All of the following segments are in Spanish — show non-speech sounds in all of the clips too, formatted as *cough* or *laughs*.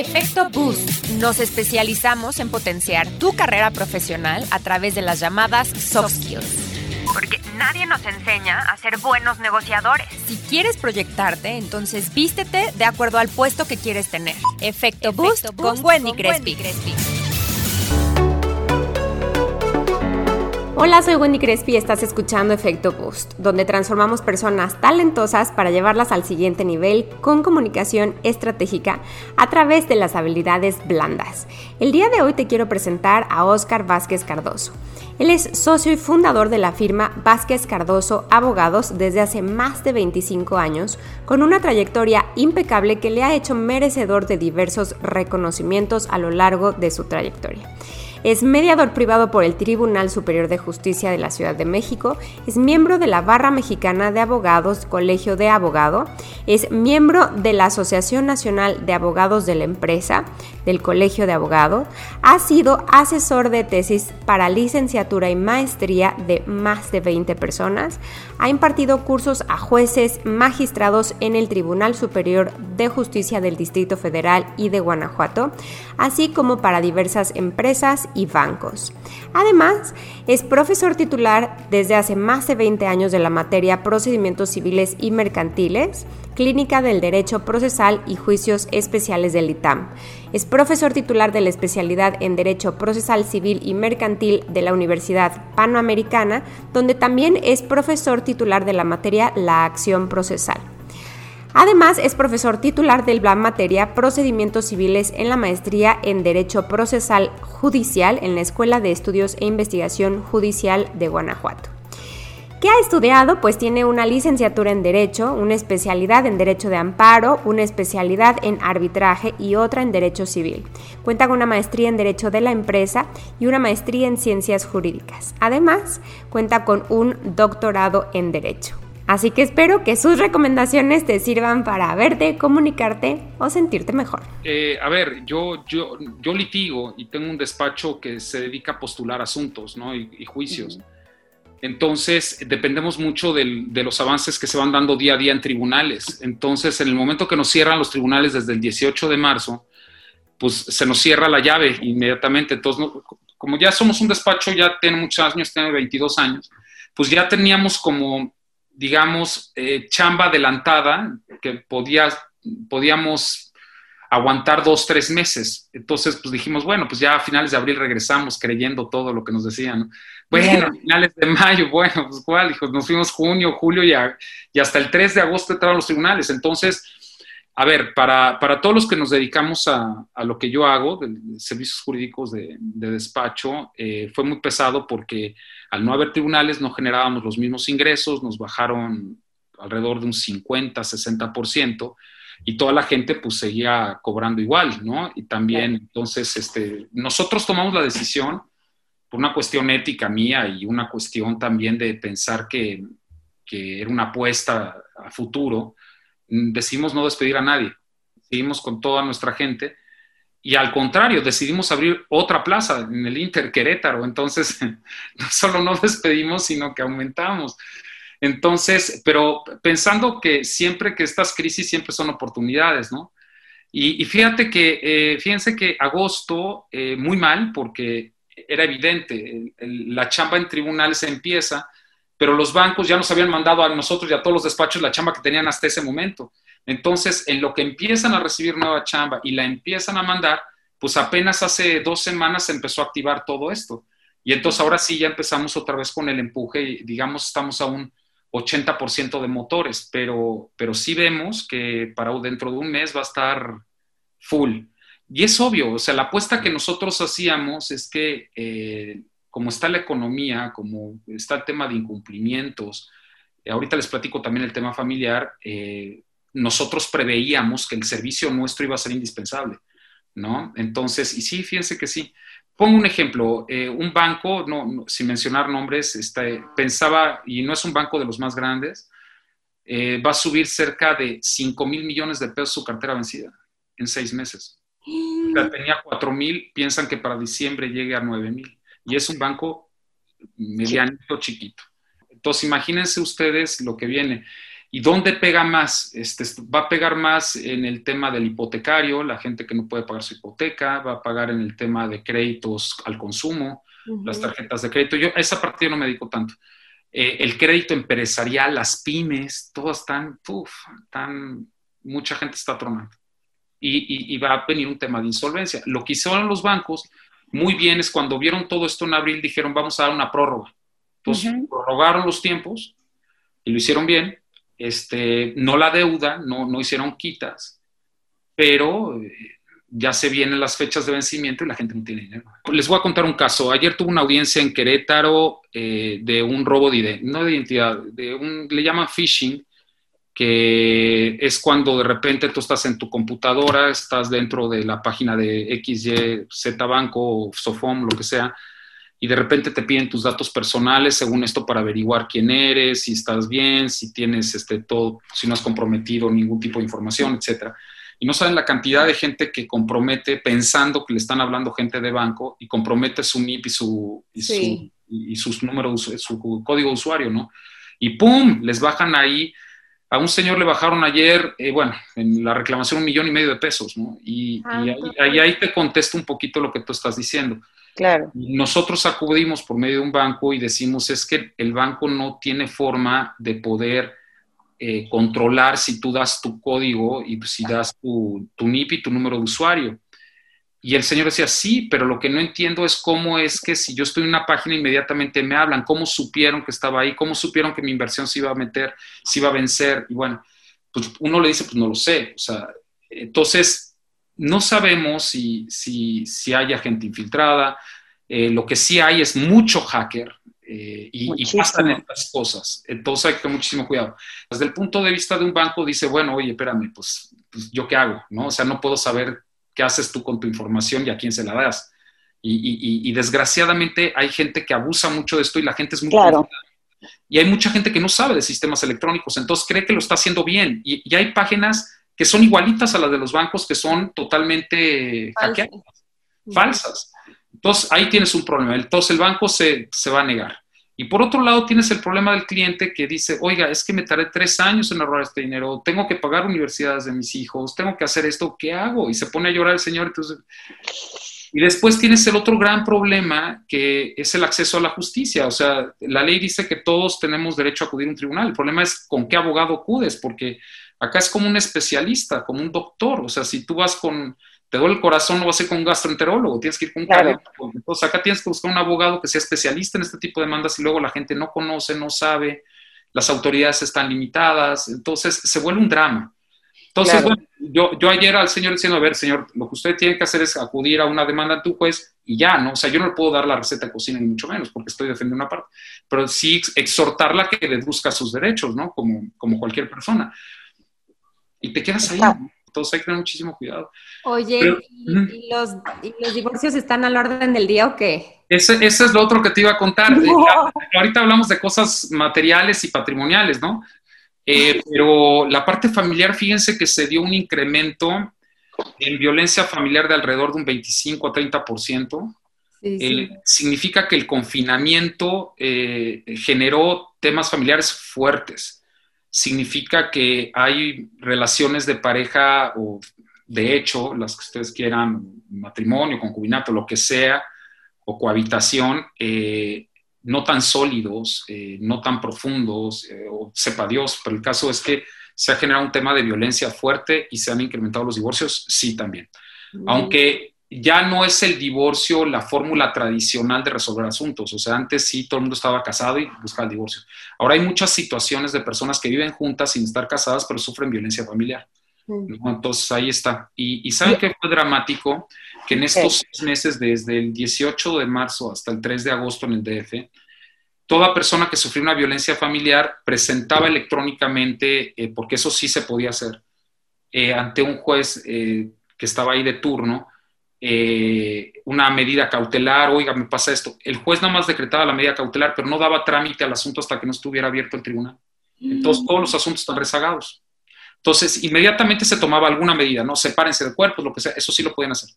Efecto Boost. Nos especializamos en potenciar tu carrera profesional a través de las llamadas soft skills. Porque nadie nos enseña a ser buenos negociadores. Si quieres proyectarte, entonces vístete de acuerdo al puesto que quieres tener. Efecto, Boost, con Wendy Crespi. Hola, soy Wendy Crespi y estás escuchando Efecto Boost, donde transformamos personas talentosas para llevarlas al siguiente nivel con comunicación estratégica a través de las habilidades blandas. El día de hoy te quiero presentar a Oscar Vázquez Cardoso. Él es socio y fundador de la firma Vázquez Cardoso Abogados desde hace más de 25 años, con una trayectoria impecable que le ha hecho merecedor de diversos reconocimientos a lo largo de su trayectoria. Es mediador privado por el Tribunal Superior de Justicia de la Ciudad de México, es miembro de la Barra Mexicana de Abogados, Colegio de Abogado, es miembro de la Asociación Nacional de Abogados de la Empresa, del Colegio de Abogado, ha sido asesor de tesis para licenciatura y maestría de más de 20 personas, ha impartido cursos a jueces, magistrados en el Tribunal Superior de Justicia del Distrito Federal y de Guanajuato, así como para diversas empresas y bancos. Además, es profesor titular desde hace más de 20 años de la materia Procedimientos Civiles y Mercantiles, Clínica del Derecho Procesal y Juicios Especiales del ITAM. Es profesor titular de la especialidad en Derecho Procesal Civil y Mercantil de la Universidad Panamericana, donde también es profesor titular de la materia La Acción Procesal. Además, es profesor titular del la materia Procedimientos Civiles en la maestría en Derecho Procesal Judicial en la Escuela de Estudios e Investigación Judicial de Guanajuato. ¿Qué ha estudiado? Pues tiene una licenciatura en Derecho, una especialidad en Derecho de Amparo, una especialidad en Arbitraje y otra en Derecho Civil. Cuenta con una maestría en Derecho de la Empresa y una maestría en Ciencias Jurídicas. Además, cuenta con un doctorado en Derecho. Así que espero que sus recomendaciones te sirvan para verte, comunicarte o sentirte mejor. Eh, a ver, yo, yo, yo litigo y tengo un despacho que se dedica a postular asuntos ¿no? y, juicios. Entonces, dependemos mucho de los avances que se van dando día a día en tribunales. Entonces, en el momento que nos cierran los tribunales desde el 18 de marzo, pues se nos cierra la llave inmediatamente. Entonces, como ya somos un despacho, ya tiene muchos años, tiene 22 años, pues ya teníamos como digamos, eh, chamba adelantada que podía, podíamos aguantar dos, tres meses. Entonces, pues dijimos, bueno, pues ya a finales de abril regresamos creyendo todo lo que nos decían. Bueno, a finales de mayo, bueno, pues cuál, dijo, nos fuimos junio, julio y, y hasta el 3 de agosto entraron los tribunales. Entonces, a ver, para, todos los que nos dedicamos a, lo que yo hago, de, servicios jurídicos de, despacho, eh, fue muy pesado porque al no haber tribunales no generábamos los mismos ingresos, nos bajaron alrededor de un 50, 60%, y toda la gente pues seguía cobrando igual, ¿no? Y también, entonces, este, nosotros tomamos la decisión por una cuestión ética mía y una cuestión también de pensar que, que era una apuesta a futuro, decidimos no despedir a nadie, seguimos con toda nuestra gente y al contrario, decidimos abrir otra plaza en el Inter Querétaro, entonces *laughs* no solo no despedimos, sino que aumentamos. Entonces, pero pensando que siempre que estas crisis siempre son oportunidades, ¿no? Y, fíjate que, eh, fíjense que agosto, eh, muy mal, porque era evidente, la chamba en tribunales empieza, pero los bancos ya nos habían mandado a nosotros y a todos los despachos la chamba que tenían hasta ese momento. Entonces, en lo que empiezan a recibir nueva chamba y la empiezan a mandar, pues apenas hace dos semanas se empezó a activar todo esto. Y entonces ahora sí ya empezamos otra vez con el empuje y digamos estamos a un 80% de motores, pero, pero sí vemos que para dentro de un mes va a estar full. Y es obvio, o sea, la apuesta que nosotros hacíamos es que eh, como está la economía, como está el tema de incumplimientos, eh, ahorita les platico también el tema familiar, eh, nosotros preveíamos que el servicio nuestro iba a ser indispensable, ¿no? Entonces, y sí, fíjense que sí. Pongo un ejemplo, eh, un banco, no, sin mencionar nombres, este, pensaba, y no es un banco de los más grandes, va a subir cerca de 5 mil millones de pesos su cartera vencida en seis meses. Ya tenía 4 mil, piensan que para diciembre llegue a 9 mil y es un banco medianito chiquito. Entonces, imagínense ustedes lo que viene. ¿Y dónde pega más? Este, va a pegar más en el tema del hipotecario, la gente que no puede pagar su hipoteca, va a pagar en el tema de créditos al consumo, las tarjetas de crédito. Yo esa parte no me dedico tanto. Eh, el crédito empresarial, las pymes, todas están, uf, tan, mucha gente está tronando. Y, y, va a venir un tema de insolvencia. Lo que hicieron los bancos, muy bien, es cuando vieron todo esto en abril, dijeron, vamos a dar una prórroga. Entonces, prorrogaron los tiempos y lo hicieron bien este, no la deuda, no, no hicieron quitas, pero eh, ya se vienen las fechas de vencimiento y la gente no tiene dinero. Les voy a contar un caso. Ayer tuve una audiencia en Querétaro eh, de un robo de identidad, no de identidad, de un, le llaman phishing, que es cuando de repente tú estás en tu computadora, estás dentro de la página de XY, Z Banco o Sofom, lo que sea, y de repente te piden tus datos personales según esto para averiguar quién eres, si estás bien, si tienes este todo, si no has comprometido ningún tipo de información, etcétera. Y no saben la cantidad de gente que compromete pensando que le están hablando gente de banco y compromete su NIP y su, y, sus números, su código de usuario, ¿no? Y ¡pum! Les bajan ahí. A un señor le bajaron ayer, eh, bueno, en la reclamación un millón y medio de pesos, ¿no? Y, ah, ahí, ahí, te contesto un poquito lo que tú estás diciendo. Claro. Nosotros acudimos por medio de un banco y decimos es que el banco no tiene forma de poder eh, controlar si tú das tu código y si das tu, tu NIP y tu número de usuario. Y el señor decía, sí, pero lo que no entiendo es cómo es que si yo estoy en una página inmediatamente me hablan, cómo supieron que estaba ahí, cómo supieron que mi inversión se iba a meter, se iba a vencer. Y bueno, pues uno le dice, pues no lo sé. O sea, entonces no sabemos si, si, si hay gente infiltrada. Eh, lo que sí hay es mucho hacker eh, y, y, pasan estas cosas. Entonces hay que tener muchísimo cuidado. Desde el punto de vista de un banco, dice, bueno, oye, espérame, pues, pues, yo qué hago, ¿no? O sea, no puedo saber qué haces tú con tu información y a quién se la das. Y, desgraciadamente hay gente que abusa mucho de esto y la gente es muy... Claro. Y hay mucha gente que no sabe de sistemas electrónicos, entonces cree que lo está haciendo bien. y hay páginas que son igualitas a las de los bancos que son totalmente hackeadas, falsas. Entonces, ahí tienes un problema. Entonces, el banco se, se, va a negar. Y por otro lado, tienes el problema del cliente que dice, oiga, es que me tardé tres años en ahorrar este dinero, tengo que pagar universidades de mis hijos, tengo que hacer esto, ¿qué hago? Y se pone a llorar el señor. Entonces, y después tienes el otro gran problema que es el acceso a la justicia. O sea, la ley dice que todos tenemos derecho a acudir a un tribunal. El problema es con qué abogado acudes, porque Acá es como un especialista, como un doctor. O sea, si tú vas con, te duele el corazón, no vas a ir con un gastroenterólogo, tienes que ir con un claro. Entonces, acá tienes que buscar un abogado que sea especialista en este tipo de demandas y luego la gente no conoce, no sabe, las autoridades están limitadas. Entonces, se vuelve un drama. Entonces, bueno, yo, yo ayer al señor diciendo, a ver, señor, lo que usted tiene que hacer es acudir a una demanda ante un juez y ya, ¿no? O sea, yo no le puedo dar la receta de cocina, ni mucho menos, porque estoy defendiendo una parte, pero sí exhortarla que deduzca sus derechos, ¿no? Como, como cualquier persona y te quedas ahí. Entonces hay que tener muchísimo cuidado. Oye, ¿y, los, divorcios están al orden del día o qué? Ese, es lo otro que te iba a contar. ahorita hablamos de cosas materiales y patrimoniales, ¿no? Eh, pero la parte familiar, fíjense que se dio un incremento en violencia familiar de alrededor de un 25 a 30%. Sí, eh, significa que el confinamiento eh, generó temas familiares fuertes significa que hay relaciones de pareja o de hecho, las que ustedes quieran, matrimonio, concubinato, lo que sea, o cohabitación, eh, no tan sólidos, eh, no tan profundos, eh, o sepa Dios, pero el caso es que se ha generado un tema de violencia fuerte y se han incrementado los divorcios, sí también. Aunque ya no es el divorcio la fórmula tradicional de resolver asuntos. O sea, antes sí todo el mundo estaba casado y buscaba el divorcio. Ahora hay muchas situaciones de personas que viven juntas sin estar casadas, pero sufren violencia familiar. Entonces ahí está. Y, y ¿saben qué fue dramático? Que en estos seis meses, desde el 18 de marzo hasta el 3 de agosto en el DF, toda persona que sufrió una violencia familiar presentaba electrónicamente, eh, porque eso sí se podía hacer, eh, ante un juez eh, que estaba ahí de turno, eh, una medida cautelar, oiga, me pasa esto. El juez nada más decretaba la medida cautelar, pero no daba trámite al asunto hasta que no estuviera abierto el tribunal. Entonces, todos los asuntos están rezagados. Entonces, inmediatamente se tomaba alguna medida, ¿no? Sepárense de cuerpos, lo que sea, eso sí lo pueden hacer.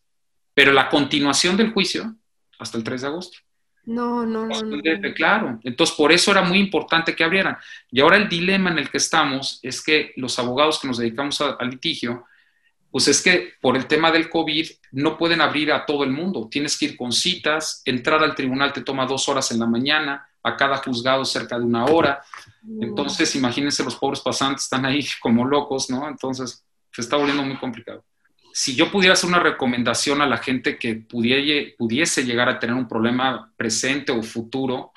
Pero la continuación del juicio, hasta el 3 de agosto. No, no, no, no. Claro, entonces por eso era muy importante que abrieran. Y ahora el dilema en el que estamos es que los abogados que nos dedicamos al litigio, pues es que por el tema del COVID no pueden abrir a todo el mundo. Tienes que ir con citas, entrar al tribunal te toma dos horas en la mañana, a cada juzgado cerca de una hora. Entonces, imagínense, los pobres pasantes están ahí *laughs* como locos, ¿no? Entonces, se está volviendo muy complicado. Si yo pudiera hacer una recomendación a la gente que pudiese llegar a tener un problema presente o futuro,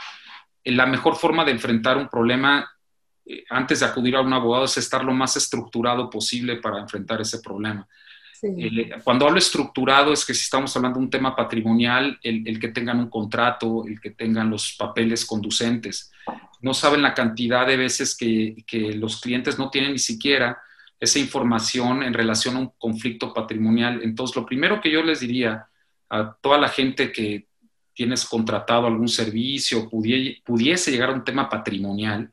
eh, la mejor forma de enfrentar un problema eh, antes de acudir a un abogado es estar lo más estructurado posible para enfrentar ese problema. cuando hablo estructurado es que si estamos hablando de un tema patrimonial, el, que tengan un contrato, el que tengan los papeles conducentes. No saben la cantidad de veces que, que los clientes no tienen ni siquiera esa información en relación a un conflicto patrimonial. Entonces, lo primero que yo les diría a toda la gente que tienes contratado algún servicio, pudiese llegar a un tema patrimonial,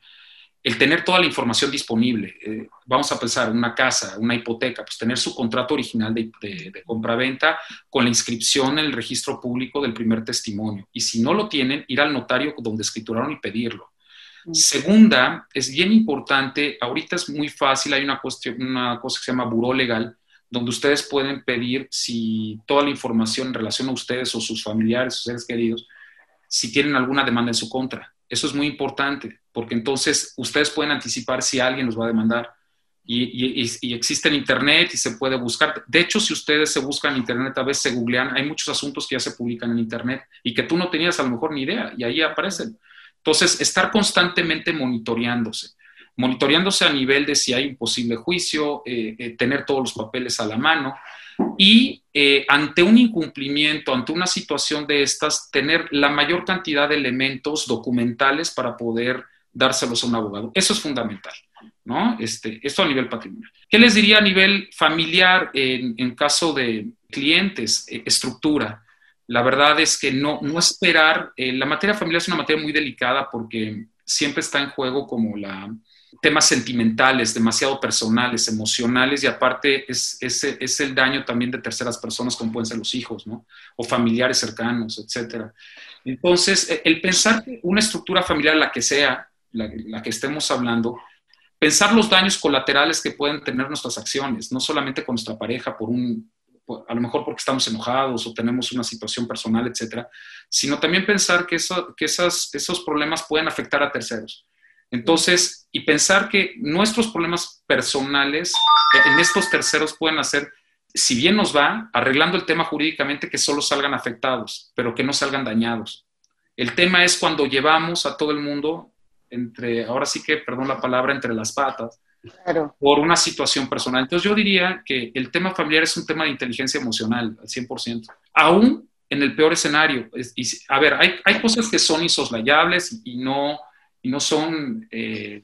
el tener toda la información disponible. Eh, vamos a pensar, una casa, una hipoteca, pues tener su contrato original de, de, de compra-venta con la inscripción en el registro público del primer testimonio. Y si no lo tienen, ir al notario donde escrituraron y pedirlo. Segunda, es bien importante, ahorita es muy fácil, hay una, cuestión, una cosa que se llama buró legal, donde ustedes pueden pedir si toda la información en relación a ustedes o sus familiares, sus seres queridos, si tienen alguna demanda en su contra. Eso es muy importante, porque entonces ustedes pueden anticipar si alguien los va a demandar. Y, existe en Internet y se puede buscar. De hecho, si ustedes se buscan en Internet, a veces se googlean, hay muchos asuntos que ya se publican en Internet y que tú no tenías a lo mejor ni idea y ahí aparecen. Entonces, estar constantemente monitoreándose, monitoreándose a nivel de si hay un posible juicio, eh, eh, tener todos los papeles a la mano y eh, ante un incumplimiento, ante una situación de estas, tener la mayor cantidad de elementos documentales para poder dárselos a un abogado. Eso es fundamental, ¿no? Este, esto a nivel patrimonial. ¿Qué les diría a nivel familiar en, en caso de clientes? estructura la verdad es que no, no esperar, eh, la materia familiar es una materia muy delicada porque siempre está en juego como la temas sentimentales, demasiado personales, emocionales y aparte es, es, el daño también de terceras personas como pueden ser los hijos, ¿no? O familiares cercanos, etcétera. Entonces, e, el pensar que una estructura familiar, la que sea, la, que estemos hablando, pensar los daños colaterales que pueden tener nuestras acciones, no solamente con nuestra pareja por un, a lo mejor porque estamos enojados o tenemos una situación personal, etcétera, sino también pensar que, eso, que esas, esos problemas pueden afectar a terceros. Entonces, y pensar que nuestros problemas personales eh, en estos terceros pueden hacer, si bien nos va, arreglando el tema jurídicamente, que solo salgan afectados, pero que no salgan dañados. El tema es cuando llevamos a todo el mundo entre, ahora sí que, perdón la palabra, entre las patas, por una situación personal. Entonces yo diría que el tema familiar es un tema de inteligencia emocional al 100%, aún en el peor escenario. Y, a ver, hay, hay, cosas que son insoslayables y no, y no son eh,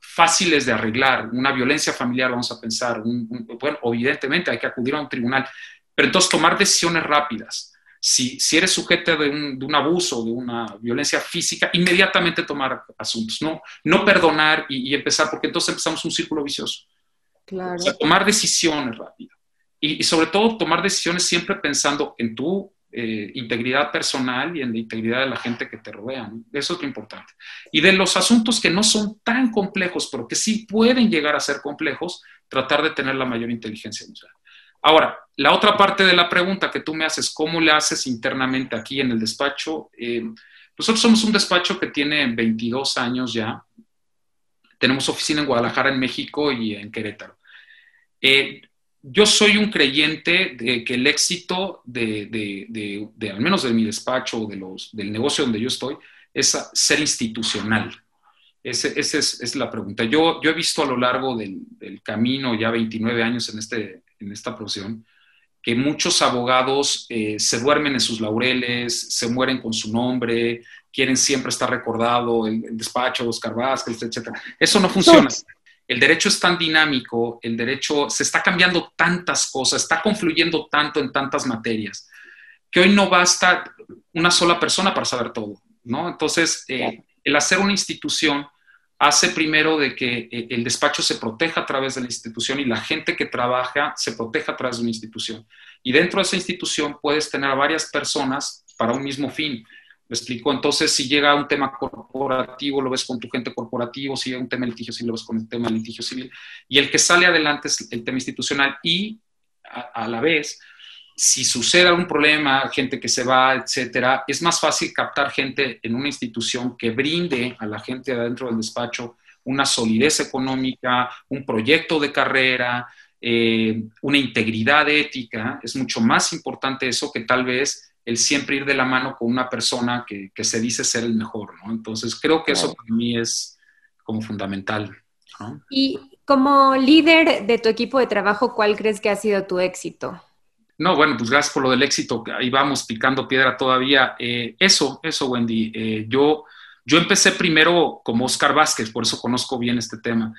fáciles de arreglar. Una violencia familiar, vamos a pensar, bueno, evidentemente hay que acudir a un tribunal, pero entonces tomar decisiones rápidas si, eres sujeto de un, abuso, de una violencia física, inmediatamente tomar asuntos, no, no perdonar y, empezar, porque entonces empezamos un círculo vicioso. Claro. tomar decisiones rápido. Y, sobre todo tomar decisiones siempre pensando en tu eh, integridad personal y en la integridad de la gente que te rodea. Eso es lo importante. Y de los asuntos que no son tan complejos, pero que sí pueden llegar a ser complejos, tratar de tener la mayor inteligencia emocional. Ahora, la otra parte de la pregunta que tú me haces, ¿cómo le haces internamente aquí en el despacho? Eh, nosotros somos un despacho que tiene 22 años ya. Tenemos oficina en Guadalajara, en México y en Querétaro. Eh, yo soy un creyente de que el éxito de, al menos de mi despacho o de del negocio donde yo estoy, es ser institucional. Esa es, la pregunta. Yo, he visto a lo largo del camino, ya 29 años en este, en esta profesión, que muchos abogados eh, se duermen en sus laureles, se mueren con su nombre, quieren siempre estar recordado, el, el despacho, Oscar Vázquez, etc. Eso no funciona. El derecho es tan dinámico, el derecho se está cambiando tantas cosas, está confluyendo tanto en tantas materias, que hoy no basta una sola persona para saber todo, ¿no? Entonces, eh, el hacer una institución hace primero de que eh, el despacho se proteja a través de la institución y la gente que trabaja se proteja a través de una institución. Y dentro de esa institución puedes tener a varias personas para un mismo fin. ¿Me explico? Entonces, si llega un tema corporativo, lo ves con tu gente corporativo, si llega un tema de litigio civil, lo ves con el tema de litigio civil. Y el que sale adelante es el tema institucional y a, la vez, si sucede algún problema, gente que se va, etcétera, es más fácil captar gente en una institución que brinde a la gente adentro del despacho una solidez económica, un proyecto de carrera, eh, una integridad ética. Es mucho más importante eso que tal vez el siempre ir de la mano con una persona que, se dice ser el mejor, ¿no? Entonces, creo que eso para mí es como fundamental. Y como líder de tu equipo de trabajo, ¿cuál crees que ha sido tu éxito? No, bueno, pues gracias por lo del éxito. Ahí vamos picando piedra todavía. Eh, eso, eso, Wendy. Eh, yo, yo empecé primero como Oscar Vázquez, por eso conozco bien este tema.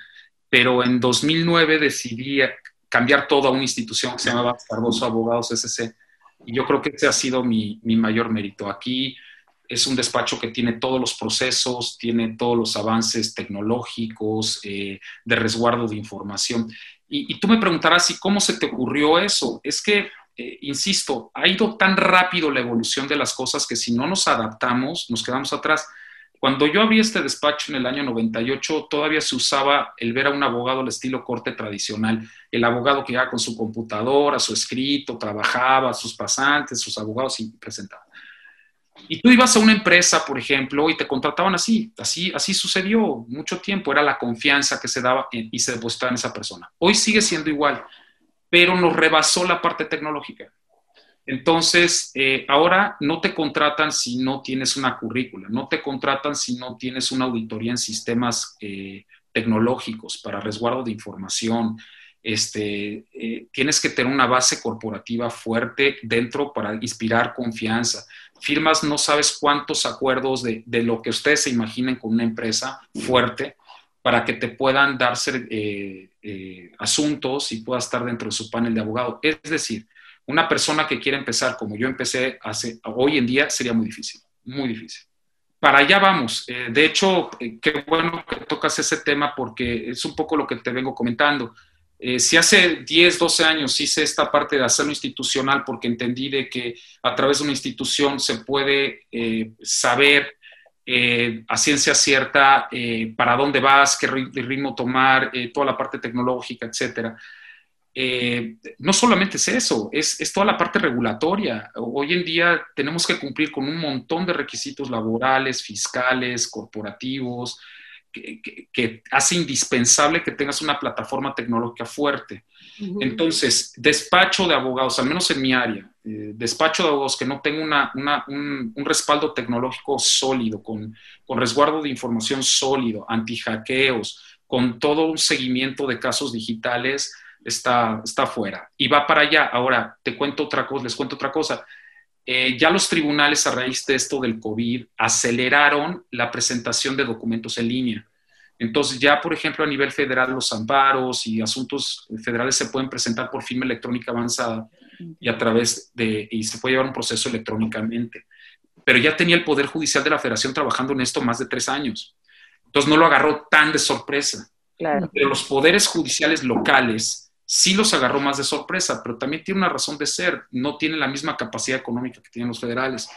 Pero en 2009 decidí cambiar todo a una institución que se llamaba Cardoso Abogados SC y yo creo que ese ha sido mi, mayor mérito. Aquí es un despacho que tiene todos los procesos, tiene todos los avances tecnológicos, eh, de resguardo de información. Y, tú me preguntarás, ¿y cómo se te ocurrió eso? Es que, eh, insisto, ha ido tan rápido la evolución de las cosas que si no nos adaptamos, nos quedamos atrás. Cuando yo abrí este despacho en el año 98, todavía se usaba el ver a un abogado al estilo corte tradicional, el abogado que iba con su computadora, su escrito, trabajaba, sus pasantes, sus abogados y presentaba. Y tú ibas a una empresa, por ejemplo, y te contrataban así, así, así sucedió mucho tiempo, era la confianza que se daba y se depositaba en esa persona. Hoy sigue siendo igual, pero nos rebasó la parte tecnológica. Entonces, eh, ahora no te contratan si no tienes una currícula, no te contratan si no tienes una auditoría en sistemas eh, tecnológicos para resguardo de información. Este, eh, tienes que tener una base corporativa fuerte dentro para inspirar confianza. Firmas no sabes cuántos acuerdos de, de lo que ustedes se imaginen con una empresa fuerte para que te puedan darse asuntos y puedas estar dentro de su panel de abogado. Es decir, una persona que quiere empezar como yo empecé hace, hoy en día sería muy difícil, muy difícil. Para allá vamos. Eh, de hecho, eh, qué bueno que tocas ese tema porque es un poco lo que te vengo comentando. Eh, si hace 10, 12 años hice esta parte de hacerlo institucional porque entendí de que a través de una institución se puede saber a ciencia cierta para dónde vas, qué ritmo tomar, toda la parte tecnológica, etcétera eh, no solamente es eso, es, toda la parte regulatoria. Hoy en día tenemos que cumplir con un montón de requisitos laborales, fiscales, corporativos, que, hace indispensable que tengas una plataforma tecnológica fuerte. Entonces, despacho de abogados, al menos en mi área, eh, despacho de abogados que no tenga un, respaldo tecnológico sólido, con, resguardo de información sólido, anti-hackeos, con todo un seguimiento de casos digitales, está, está fuera y va para allá. Ahora, te cuento otra cosa, les cuento otra cosa. Eh, ya los tribunales a raíz de esto del COVID aceleraron la presentación de documentos en línea. Entonces ya, por ejemplo, a nivel federal, los amparos y asuntos federales se pueden presentar por firma electrónica avanzada y a través de, y se puede llevar un proceso electrónicamente. Pero ya tenía el Poder Judicial de la Federación trabajando en esto más de tres años. Entonces no lo agarró tan de sorpresa. Claro. Pero los poderes judiciales locales sí los agarró más de sorpresa, pero también tiene una razón de ser, no tiene la misma capacidad económica que tienen los federales.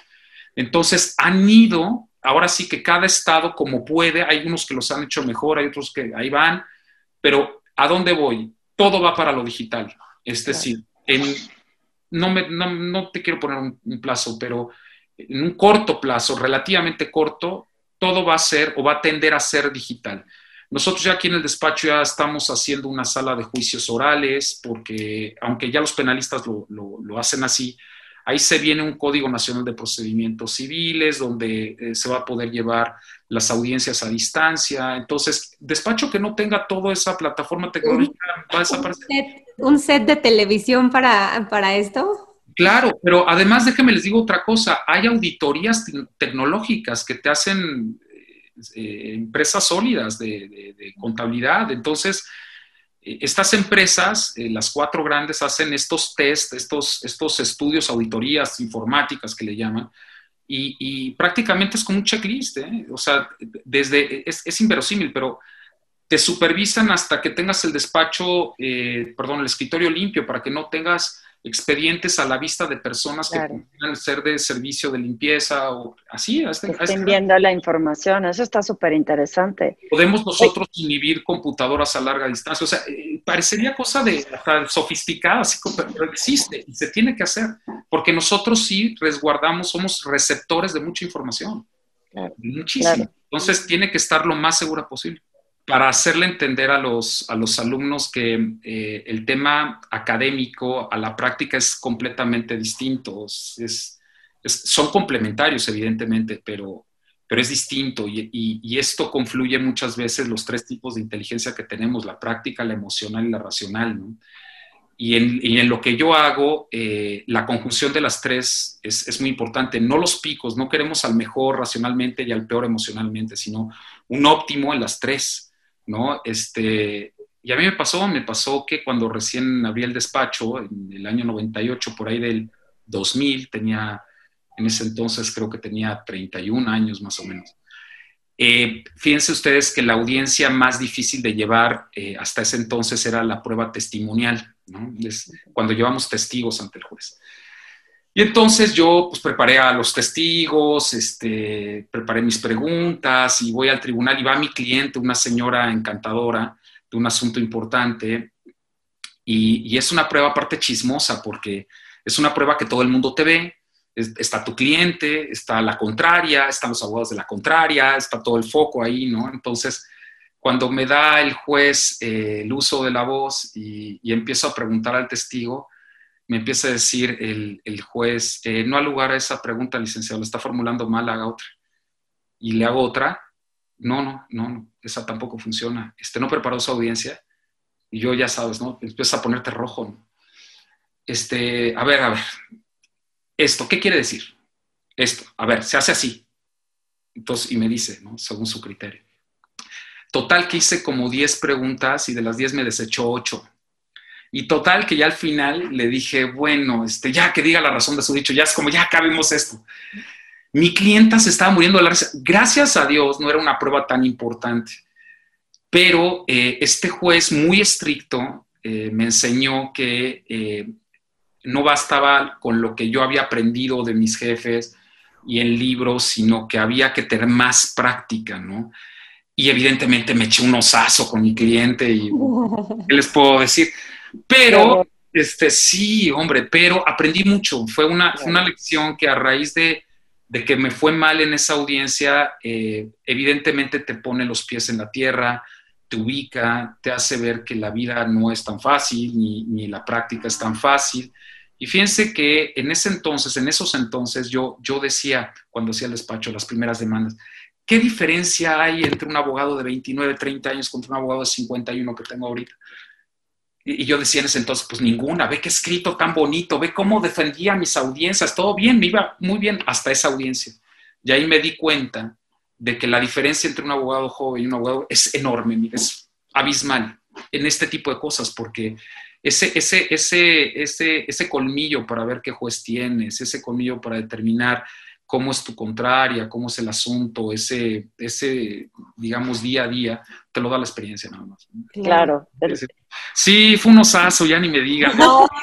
Entonces han ido, ahora sí que cada estado como puede, hay unos que los han hecho mejor, hay otros que ahí van, pero ¿a dónde voy? Todo va para lo digital. Es decir, no, me, no, te quiero poner un plazo, pero en un corto plazo, relativamente corto, todo va a ser o va a tender a ser digital. Nosotros ya aquí en el despacho ya estamos haciendo una sala de juicios orales, porque aunque ya los penalistas lo, hacen así, ahí se viene un Código Nacional de Procedimientos Civiles, donde eh, se va a poder llevar las audiencias a distancia. Entonces, despacho que no tenga toda esa plataforma tecnológica va a desaparecer. ¿Un set, de televisión para, para esto? Claro, pero además déjenme les digo otra cosa, hay auditorías tecnológicas que te hacen eh, empresas sólidas de, contabilidad. Entonces, eh, estas empresas, eh, las cuatro grandes, hacen estos test, estos, estos estudios, auditorías informáticas que le llaman, y, prácticamente es como un checklist, o sea, desde, es, inverosímil, pero te supervisan hasta que tengas el despacho, perdón, el escritorio limpio, para que no tengas expedientes a la vista de personas que puedan ser de servicio de limpieza o así. Este, Estén viendo la información, eso está súper interesante. Podemos nosotros inhibir computadoras a larga distancia, o sea, eh, parecería cosa de sofisticada, así, pero existe y se tiene que hacer, porque nosotros sí resguardamos, somos receptores de mucha información, muchísimo. Entonces tiene que estar lo más segura posible para hacerle entender a los, a los alumnos que eh, el tema académico a la práctica es completamente distinto. Es, son complementarios, evidentemente, pero, pero es distinto y, y, esto confluye muchas veces los tres tipos de inteligencia que tenemos, la práctica, la emocional y la racional. Y, en, y, en, lo que yo hago, eh, la conjunción de las tres es, es, muy importante. No los picos, no queremos al mejor racionalmente y al peor emocionalmente, sino un óptimo en las tres. ¿No? Este, y a mí me pasó, me pasó que cuando recién abrí el despacho, en el año 98, por ahí del 2000, tenía, en ese entonces creo que tenía 31 años más o menos. Eh, fíjense ustedes que la audiencia más difícil de llevar eh, hasta ese entonces era la prueba testimonial, cuando llevamos testigos ante el juez. Y entonces yo pues preparé a los testigos, este, preparé mis preguntas y voy al tribunal y va mi cliente, una señora encantadora de un asunto importante y, es una prueba aparte chismosa porque es una prueba que todo el mundo te ve, está tu cliente, está la contraria, están los abogados de la contraria, está todo el foco ahí, ¿no? Entonces, cuando me da el juez eh, el uso de la voz y, y empiezo a preguntar al testigo, me empieza a decir el, juez, eh, no ha lugar a esa pregunta, licenciado, lo está formulando mal, haga otra. Y le hago otra, no, no, no, esa tampoco funciona. Este no preparó su audiencia y yo ya sabes, ¿no? Empieza a ponerte rojo. Este, a ver, a ver, esto, ¿qué quiere decir? Esto, a ver, se hace así. Entonces, y me dice, ¿no? Según su criterio. Total que hice como 10 preguntas y de las 10 me desechó 8. Y total que ya al final le dije, bueno, este, ya que diga la razón de su dicho, ya es como, ya acabemos esto. Mi clienta se estaba muriendo de la risa. Gracias a Dios no era una prueba tan importante, pero eh, este juez muy estricto eh, me enseñó que eh, no bastaba con lo que yo había aprendido de mis jefes y en libros, sino que había que tener más práctica, ¿no? Y evidentemente me eché un osazo con mi cliente y ¿qué les puedo decir? Pero, este, sí, hombre, pero aprendí mucho. Fue una, una lección que a raíz de, de, que me fue mal en esa audiencia, eh, evidentemente te pone los pies en la tierra, te ubica, te hace ver que la vida no es tan fácil, ni, ni la práctica es tan fácil. Y fíjense que en ese entonces, en esos entonces, yo, yo decía, cuando hacía el despacho, las primeras demandas, ¿qué diferencia hay entre un abogado de 29, 30 años contra un abogado de 51 que tengo ahorita? Y yo decía en ese entonces, pues ninguna, ve qué escrito tan bonito, ve cómo defendía a mis audiencias, todo bien, me iba muy bien hasta esa audiencia. Y ahí me di cuenta de que la diferencia entre un abogado joven y un abogado es enorme, es abismal en este tipo de cosas, porque ese, ese, ese, ese, ese colmillo para ver qué juez tienes, ese colmillo para determinar cómo es tu contraria, cómo es el asunto, ese, ese, digamos, día a día, te lo da la experiencia nada más. Claro. Sí, fue un osazo, ya ni me digan.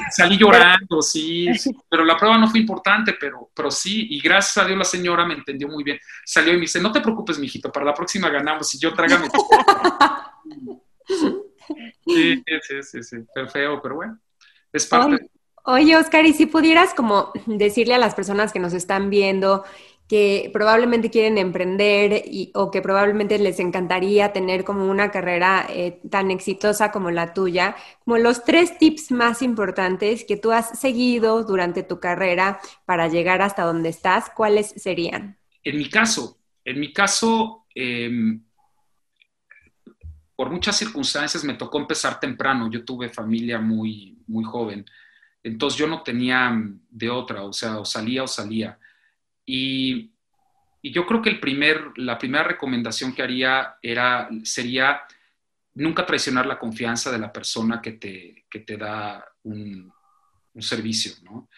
Salí llorando, sí, pero la prueba no fue importante, pero, pero sí, y gracias a Dios la señora me entendió muy bien. Salió y me dice, no te preocupes, mijito, para la próxima ganamos y yo trágame. *laughs* sí, sí, sí, sí, feo, pero bueno, es parte. Oye, Oscar, y si pudieras como decirle a las personas que nos están viendo que probablemente quieren emprender y, o que probablemente les encantaría tener como una carrera eh, tan exitosa como la tuya, como los tres tips más importantes que tú has seguido durante tu carrera para llegar hasta donde estás, ¿cuáles serían? En mi caso, en mi caso, em, por muchas circunstancias me tocó empezar temprano. Yo tuve familia muy, muy joven. Entonces yo no tenía de otra, o sea, o salía o salía. Y, yo creo que el primer, la primera recomendación que haría era, sería nunca traicionar la confianza de la persona que te, te da un, servicio, ¿no?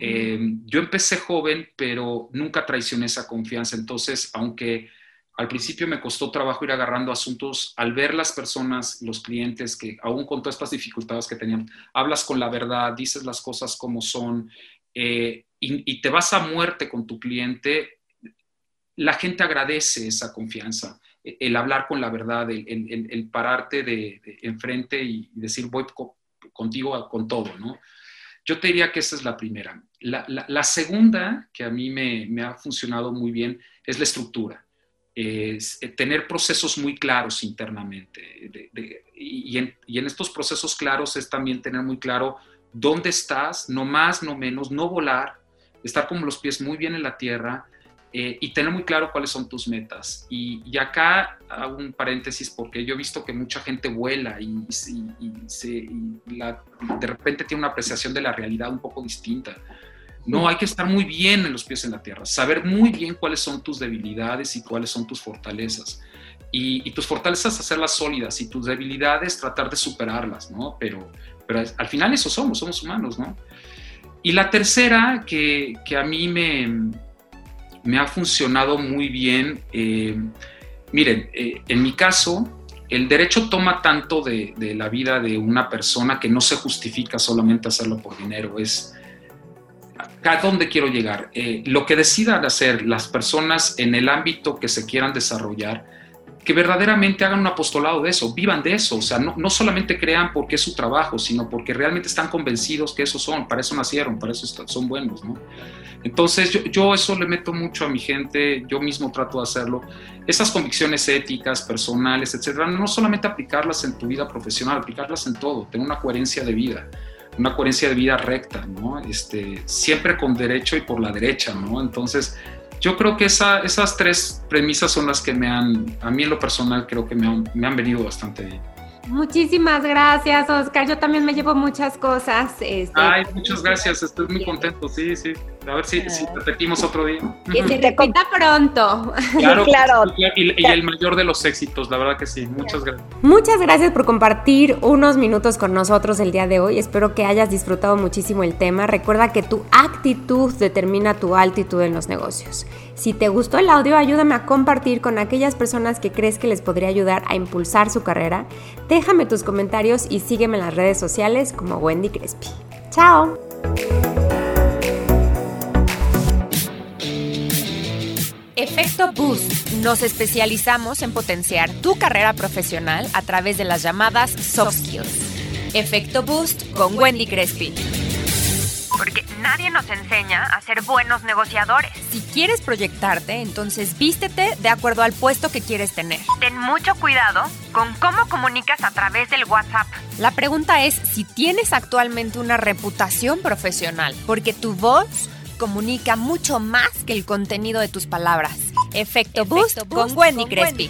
Eh, yo empecé joven, pero nunca traicioné esa confianza. Entonces, aunque, al principio me costó trabajo ir agarrando asuntos al ver las personas, los clientes que aún con todas estas dificultades que tenían, hablas con la verdad, dices las cosas como son eh, y, te vas a muerte con tu cliente, la gente agradece esa confianza, el hablar con la verdad, el, pararte de, enfrente y decir voy contigo con todo, ¿no? Yo te diría que esa es la primera. La, segunda, que a mí me, ha funcionado muy bien, es la estructura. Es eh, tener procesos muy claros internamente. y, en, y, estos procesos claros es también tener muy claro dónde estás, no más, no menos, no volar, estar con los pies muy bien en la tierra, eh, y tener muy claro cuáles son tus metas. Y, acá hago un paréntesis porque yo he visto que mucha gente vuela y, de repente tiene una apreciación de la realidad un poco distinta. No, hay que estar muy bien en los pies en la tierra, saber muy bien cuáles son tus debilidades y cuáles son tus fortalezas. Y, tus fortalezas hacerlas sólidas y tus debilidades tratar de superarlas, ¿no? Pero, pero al final eso somos, somos humanos, ¿no? Y la tercera que, que a mí me, me ha funcionado muy bien. Eh, miren, eh, en mi caso, el derecho toma tanto de, la vida de una persona que no se justifica solamente hacerlo por dinero. Es a dónde quiero llegar. Eh, lo que decidan hacer las personas en el ámbito que se quieran desarrollar, que verdaderamente hagan un apostolado de eso, vivan de eso, o sea, no, no, solamente crean porque es su trabajo, sino porque realmente están convencidos que eso son, para eso nacieron, para eso son buenos, ¿no? Entonces yo, eso le meto mucho a mi gente, yo mismo trato de hacerlo. Esas convicciones éticas, personales, etcétera, no solamente aplicarlas en tu vida profesional, aplicarlas en todo, tener una coherencia de vida, una coherencia de vida recta, ¿no? Este, siempre con derecho y por la derecha, ¿no? Entonces yo creo que esas tres premisas son las que me han, a mí en lo personal creo que me han, me han venido bastante bien. Muchísimas gracias, Oscar. Yo también me llevo muchas cosas. Este, Ay, muchas gracias. Estoy muy contento. Sí, sí. A ver si, repetimos otro día. Que se *laughs* repita pronto. Claro, *laughs* claro. Y, el mayor de los éxitos, la verdad que sí. Muchas gracias. Muchas gracias por compartir unos minutos con nosotros el día de hoy. Espero que hayas disfrutado muchísimo el tema. Recuerda que tu actitud determina tu altitud en los negocios. Si te gustó el audio, ayúdame a compartir con aquellas personas que crees que les podría ayudar a impulsar su carrera. Déjame tus comentarios y sígueme en las redes sociales como Wendy Crespi. ¡Chao! Efecto Boost. Nos especializamos en potenciar tu carrera profesional a través de las llamadas soft skills. Efecto Boost con Wendy Crespi. Porque nadie nos enseña a ser buenos negociadores. Si quieres proyectarte, entonces vístete de acuerdo al puesto que quieres tener. Ten mucho cuidado con cómo comunicas a través del WhatsApp. La pregunta es si tienes actualmente una reputación profesional, porque tu voz comunica mucho más que el contenido de tus palabras. Efecto, Boost, con Wendy, Crespi.